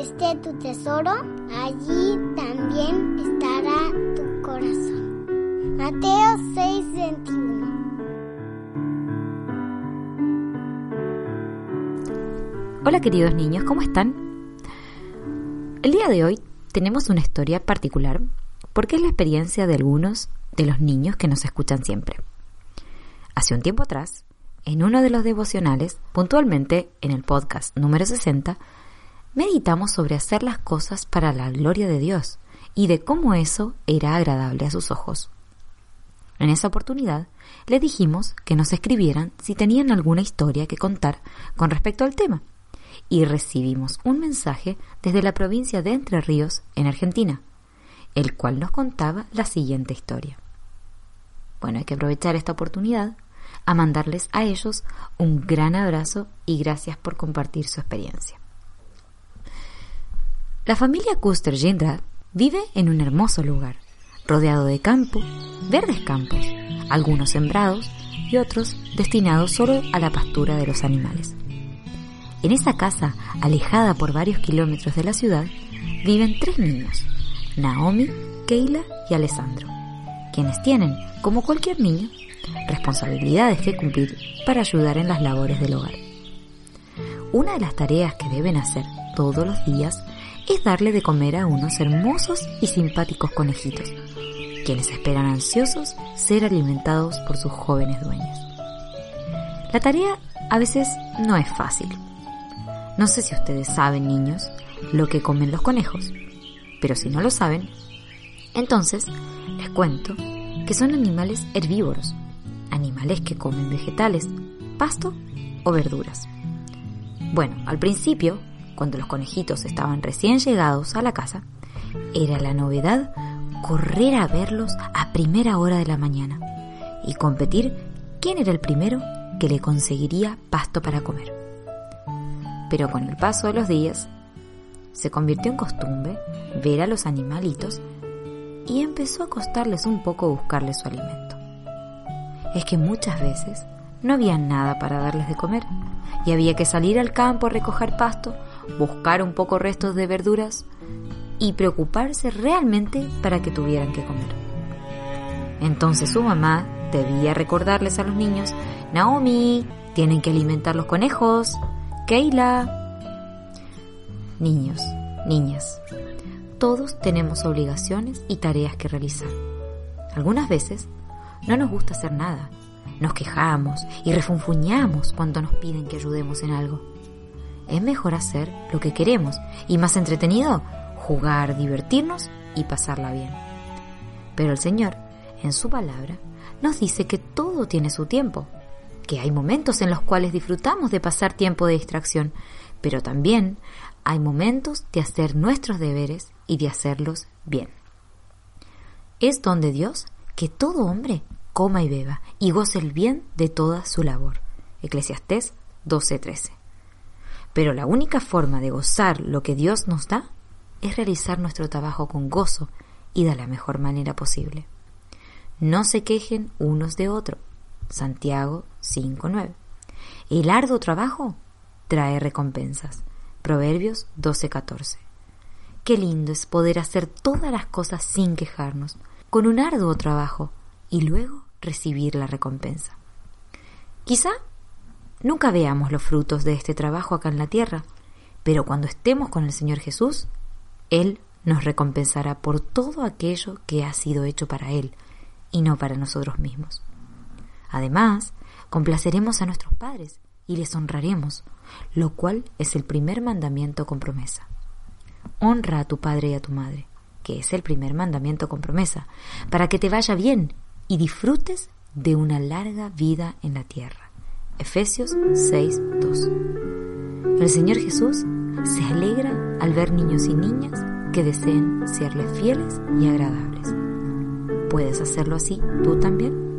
esté tu tesoro, allí también estará tu corazón. Mateo 6:21 Hola queridos niños, ¿cómo están? El día de hoy tenemos una historia particular porque es la experiencia de algunos de los niños que nos escuchan siempre. Hace un tiempo atrás, en uno de los devocionales, puntualmente en el podcast número 60, meditamos sobre hacer las cosas para la gloria de Dios y de cómo eso era agradable a sus ojos. En esa oportunidad, le dijimos que nos escribieran si tenían alguna historia que contar con respecto al tema, y recibimos un mensaje desde la provincia de Entre Ríos, en Argentina, el cual nos contaba la siguiente historia. Bueno, hay que aprovechar esta oportunidad a mandarles a ellos un gran abrazo y gracias por compartir su experiencia. La familia Custer Jindra vive en un hermoso lugar, rodeado de campo, verdes campos, algunos sembrados y otros destinados solo a la pastura de los animales. En esa casa, alejada por varios kilómetros de la ciudad, viven tres niños, Naomi, Keila y Alessandro, quienes tienen, como cualquier niño, responsabilidades que cumplir para ayudar en las labores del hogar. Una de las tareas que deben hacer todos los días es darle de comer a unos hermosos y simpáticos conejitos, quienes esperan ansiosos ser alimentados por sus jóvenes dueños. La tarea a veces no es fácil. No sé si ustedes saben, niños, lo que comen los conejos, pero si no lo saben, entonces les cuento que son animales herbívoros, animales que comen vegetales, pasto o verduras. Bueno, al principio, cuando los conejitos estaban recién llegados a la casa, era la novedad correr a verlos a primera hora de la mañana y competir quién era el primero que le conseguiría pasto para comer. Pero con el paso de los días, se convirtió en costumbre ver a los animalitos y empezó a costarles un poco buscarles su alimento. Es que muchas veces no había nada para darles de comer y había que salir al campo a recoger pasto, buscar un poco restos de verduras y preocuparse realmente para que tuvieran que comer. Entonces su mamá debía recordarles a los niños, Naomi, tienen que alimentar los conejos, Keila. Niños, niñas, todos tenemos obligaciones y tareas que realizar. Algunas veces no nos gusta hacer nada, nos quejamos y refunfuñamos cuando nos piden que ayudemos en algo. Es mejor hacer lo que queremos y más entretenido, jugar, divertirnos y pasarla bien. Pero el Señor, en su palabra, nos dice que todo tiene su tiempo que hay momentos en los cuales disfrutamos de pasar tiempo de distracción, pero también hay momentos de hacer nuestros deberes y de hacerlos bien. Es donde Dios que todo hombre coma y beba y goce el bien de toda su labor. Eclesiastés 12:13. Pero la única forma de gozar lo que Dios nos da es realizar nuestro trabajo con gozo y de la mejor manera posible. No se quejen unos de otros Santiago 5.9. El arduo trabajo trae recompensas. Proverbios 12.14. Qué lindo es poder hacer todas las cosas sin quejarnos, con un arduo trabajo, y luego recibir la recompensa. Quizá nunca veamos los frutos de este trabajo acá en la tierra, pero cuando estemos con el Señor Jesús, Él nos recompensará por todo aquello que ha sido hecho para Él y no para nosotros mismos. Además, complaceremos a nuestros padres y les honraremos, lo cual es el primer mandamiento con promesa. Honra a tu padre y a tu madre, que es el primer mandamiento con promesa, para que te vaya bien y disfrutes de una larga vida en la tierra. Efesios 6:2. El Señor Jesús se alegra al ver niños y niñas que deseen serles fieles y agradables. ¿Puedes hacerlo así tú también?